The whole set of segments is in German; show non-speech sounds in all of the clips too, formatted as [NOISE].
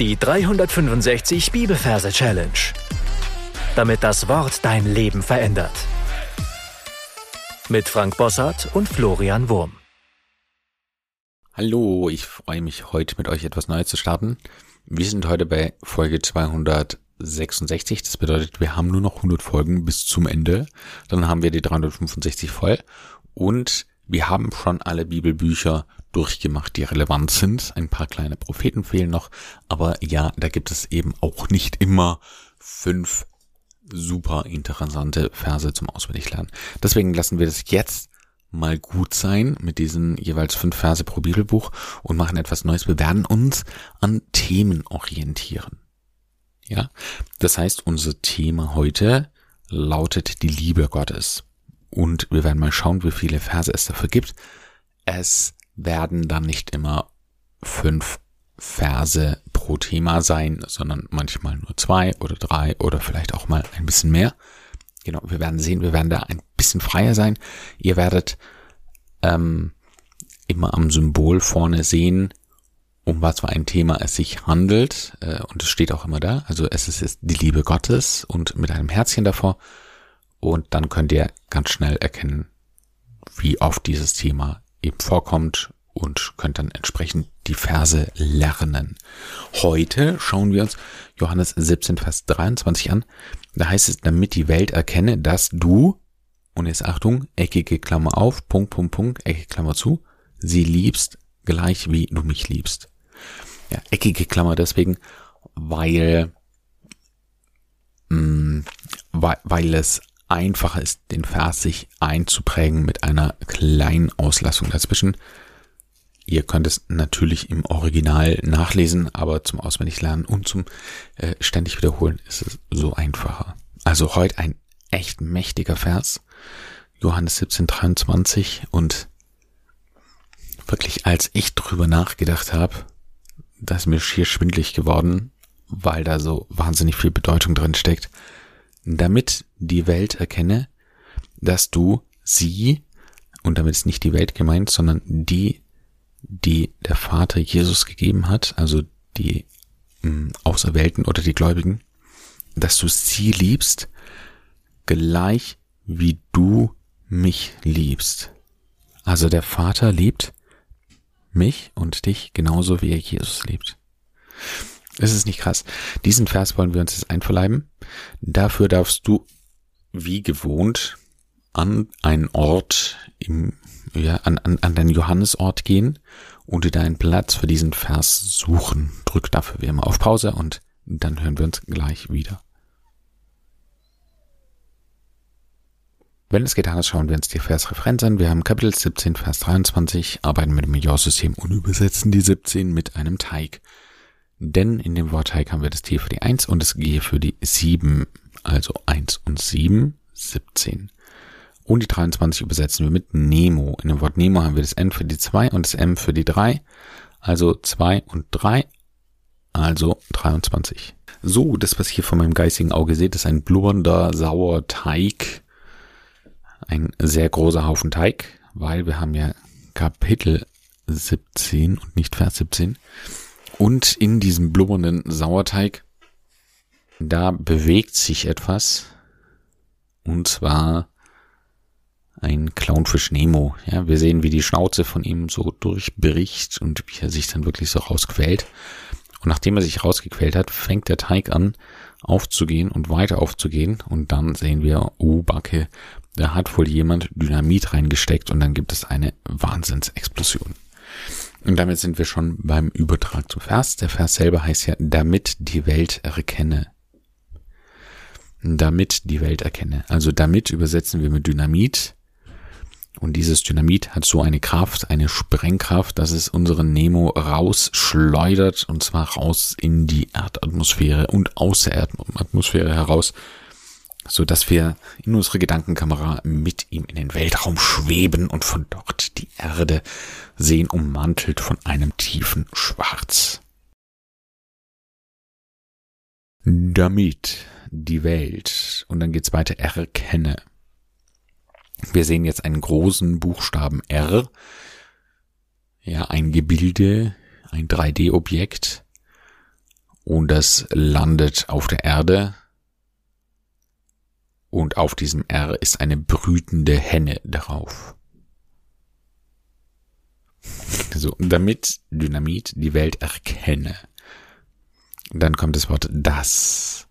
Die 365 Bibelverse Challenge. Damit das Wort dein Leben verändert. Mit Frank Bossart und Florian Wurm. Hallo, ich freue mich heute mit euch etwas Neues zu starten. Wir sind heute bei Folge 266. Das bedeutet, wir haben nur noch 100 Folgen bis zum Ende. Dann haben wir die 365 voll. Und wir haben schon alle Bibelbücher durchgemacht, die relevant sind. Ein paar kleine Propheten fehlen noch. Aber ja, da gibt es eben auch nicht immer fünf super interessante Verse zum Auswendiglernen. Deswegen lassen wir das jetzt mal gut sein mit diesen jeweils fünf Verse pro Bibelbuch und machen etwas Neues. Wir werden uns an Themen orientieren. Ja, das heißt, unser Thema heute lautet die Liebe Gottes. Und wir werden mal schauen, wie viele Verse es dafür gibt. Es werden dann nicht immer fünf Verse pro Thema sein, sondern manchmal nur zwei oder drei oder vielleicht auch mal ein bisschen mehr. Genau, wir werden sehen, wir werden da ein bisschen freier sein. Ihr werdet ähm, immer am Symbol vorne sehen, um was für ein Thema es sich handelt. Äh, und es steht auch immer da. Also es ist die Liebe Gottes und mit einem Herzchen davor. Und dann könnt ihr ganz schnell erkennen, wie oft dieses Thema eben vorkommt und könnt dann entsprechend die Verse lernen. Heute schauen wir uns Johannes 17, Vers 23 an. Da heißt es, damit die Welt erkenne, dass du, und jetzt Achtung, eckige Klammer auf, Punkt, Punkt, Punkt, eckige Klammer zu, sie liebst, gleich wie du mich liebst. Ja, eckige Klammer deswegen, weil, mh, mm, weil, weil es einfacher ist, den Vers sich einzuprägen mit einer kleinen Auslassung dazwischen. Ihr könnt es natürlich im Original nachlesen, aber zum Auswendiglernen und zum äh, ständig wiederholen ist es so einfacher. Also heute ein echt mächtiger Vers. Johannes 17, 23 und wirklich als ich drüber nachgedacht habe, da ist mir schier schwindlig geworden, weil da so wahnsinnig viel Bedeutung drin steckt damit die Welt erkenne, dass du sie, und damit ist nicht die Welt gemeint, sondern die, die der Vater Jesus gegeben hat, also die mh, hm, Auserwählten oder die Gläubigen, dass du sie liebst, gleich wie du mich liebst. Also der Vater liebt mich und dich genauso wie er Jesus liebt. Es ist nicht krass. Diesen Vers wollen wir uns jetzt einverleiben. Dafür darfst du wie gewohnt an einen Ort im, ja, an, an, an deinen Johannesort gehen und dir deinen Platz für diesen Vers suchen. Drück dafür wie immer auf Pause und dann hören wir uns gleich wieder. Wenn es getan ist, schauen wir uns die Versreferenz an. Wir haben Kapitel 17, Vers 23, arbeiten mit dem Major-System und übersetzen die 17 mit einem Teig. Denn in dem Wortteig haben wir das T für die 1 und das G für die 7. Also 1 und 7, 17. Und die 23 übersetzen wir mit Nemo. In dem Wort Nemo haben wir das N für die 2 und das M für die 3. Also 2 und 3. Also 23. So, das, was ihr hier von meinem geistigen Auge seht, ist ein blubbernder, sauer Teig. Ein sehr großer Haufen Teig, weil wir haben ja Kapitel 17 und nicht Vers 17. Und in diesem blubbernden Sauerteig, da bewegt sich etwas. Und zwar ein Clownfisch Nemo. Ja, wir sehen, wie die Schnauze von ihm so durchbricht und wie er sich dann wirklich so rausquält. Und nachdem er sich rausgequält hat, fängt der Teig an aufzugehen und weiter aufzugehen. Und dann sehen wir, oh Backe, da hat wohl jemand Dynamit reingesteckt und dann gibt es eine Wahnsinnsexplosion. Und damit sind wir schon beim Übertrag zum Vers. Der Vers selber heißt ja, damit die Welt erkenne. Damit die Welt erkenne. Also damit übersetzen wir mit Dynamit. Und dieses Dynamit hat so eine Kraft, eine Sprengkraft, dass es unseren Nemo rausschleudert und zwar raus in die Erdatmosphäre und aus der Erdatmosphäre heraus so dass wir in unsere Gedankenkamera mit ihm in den Weltraum schweben und von dort die Erde sehen, ummantelt von einem tiefen Schwarz. Damit die Welt, und dann geht's weiter, erkenne. Wir sehen jetzt einen großen Buchstaben R, ja, ein Gebilde, ein 3D-Objekt, und das landet auf der Erde. Und auf diesem R ist eine brütende Henne drauf. So, damit Dynamit die Welt erkenne. Dann kommt das Wort das.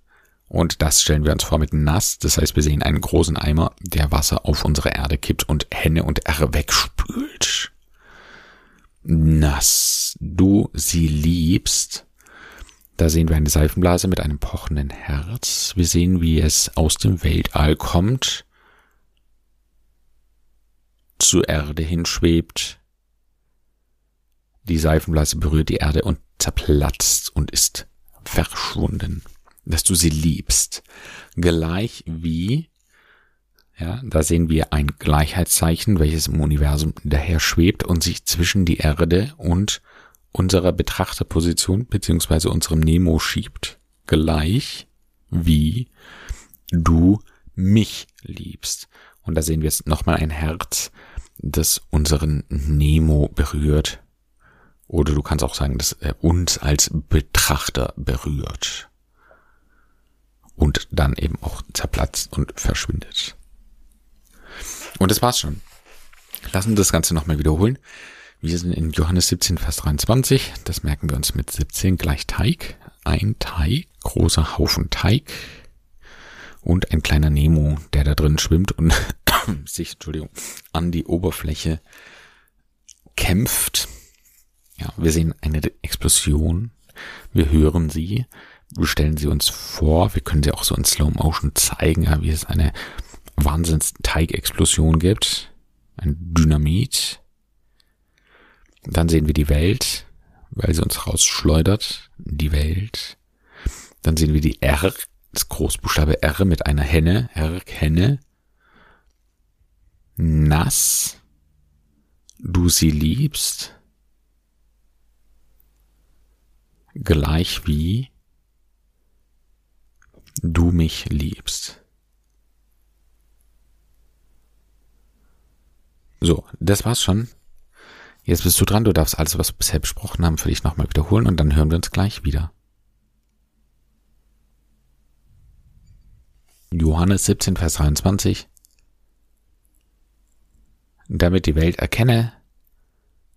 Und das stellen wir uns vor mit nass. Das heißt, wir sehen einen großen Eimer, der Wasser auf unsere Erde kippt und Henne und R wegspült. Nass. Du sie liebst. Da sehen wir eine Seifenblase mit einem pochenden Herz. Wir sehen, wie es aus dem Weltall kommt, zur Erde hinschwebt, die Seifenblase berührt die Erde und zerplatzt und ist verschwunden. Dass du sie liebst. Gleich wie, ja, da sehen wir ein Gleichheitszeichen, welches im Universum daher schwebt und sich zwischen die Erde und unserer Betrachterposition beziehungsweise unserem Nemo schiebt. Gleich wie du mich liebst. Und da sehen wir jetzt nochmal ein Herz, das unseren Nemo berührt oder du kannst auch sagen, dass er uns als Betrachter berührt. Und dann eben auch zerplatzt und verschwindet. Und das war's schon. Lassen wir das Ganze nochmal wiederholen. Wir sind in Johannes 17, Vers 23. Das merken wir uns mit 17 gleich Teig. Ein Teig, großer Haufen Teig und ein kleiner Nemo, der da drin schwimmt und [COUGHS] sich, Entschuldigung, an die Oberfläche kämpft ja, wir sehen eine Explosion. Wir hören sie. Wir stellen sie uns vor. Wir können sie auch so in Slow Motion zeigen, ja, wie es eine Wahnsinns-Teigexplosion gibt. Ein Dynamit. Dann sehen wir die Welt, weil sie uns rausschleudert. Die Welt. Dann sehen wir die R, das Großbuchstabe R mit einer Henne. R, Henne. Nass. Du sie liebst. gleich wie du mich liebst. So, das war's schon. Jetzt bist du dran, du darfst alles, was wir bisher besprochen haben, für dich nochmal wiederholen und dann hören wir uns gleich wieder. Johannes 17, Vers 23. Damit die Welt erkenne,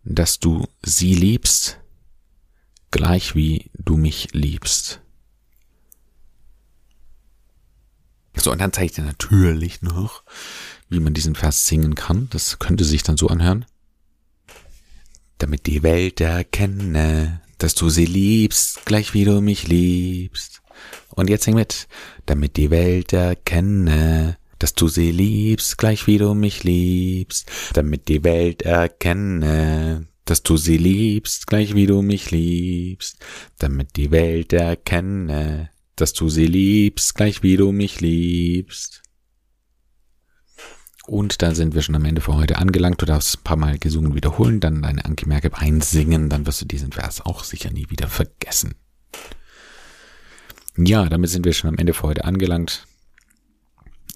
dass du sie liebst, gleich wie du mich liebst. So, und dann zeige ich dir natürlich noch, wie man diesen Vers singen kann. Das könnte sich dann so anhören. Damit die Welt erkenne, dass du sie liebst, gleich wie du mich liebst. Und jetzt sing mit. Damit die Welt erkenne, dass du sie liebst, gleich wie du mich liebst. Damit die Welt erkenne, dass du sie liebst, gleich wie du mich liebst, damit die Welt erkenne, dass du sie liebst, gleich wie du mich liebst. Und da sind wir schon am Ende für heute angelangt. Du darfst ein paar Mal gesungen wiederholen, dann deine Anki Merkel einsingen, dann wirst du diesen Vers auch sicher nie wieder vergessen. Ja, damit sind wir schon am Ende für heute angelangt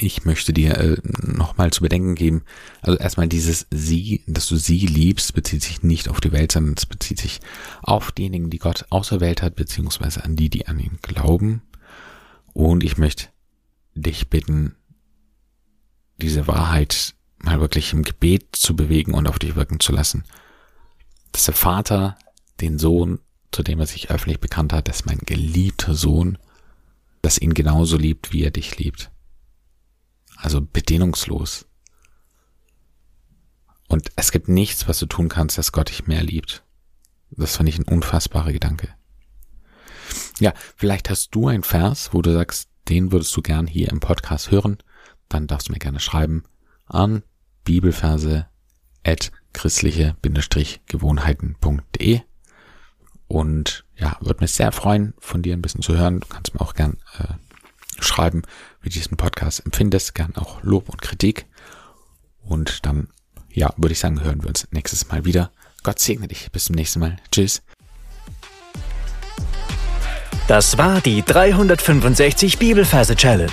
ich möchte dir äh, nochmal zu bedenken geben, also erstmal dieses sie, dass du sie liebst, bezieht sich nicht auf die Welt, sondern es bezieht sich auf diejenigen, die Gott auserwählt hat, beziehungsweise an die, die an ihn glauben. Und ich möchte dich bitten, diese Wahrheit mal wirklich im Gebet zu bewegen und auf dich wirken zu lassen. Dass der Vater den Sohn, zu dem er sich öffentlich bekannt hat, dass mein geliebter Sohn, dass ihn genauso liebt, wie er dich liebt. Also bedingungslos. Und es gibt nichts, was du tun kannst, dass Gott dich mehr liebt. Das fand ich ein unfassbarer Gedanke. Ja, vielleicht hast du einen Vers, wo du sagst, den würdest du gern hier im Podcast hören. Dann darfst du mir gerne schreiben an bibelverse at christliche-gewohnheiten.de und ja, würde mich sehr freuen, von dir ein bisschen zu hören. Du kannst mir auch gern äh, schreiben, wie du diesen Podcast empfindest, gern auch Lob und Kritik. Und dann, ja, würde ich sagen, hören wir uns nächstes Mal wieder. Gott segne dich. Bis zum nächsten Mal. Tschüss. Das war die 365 Bibelferse Challenge.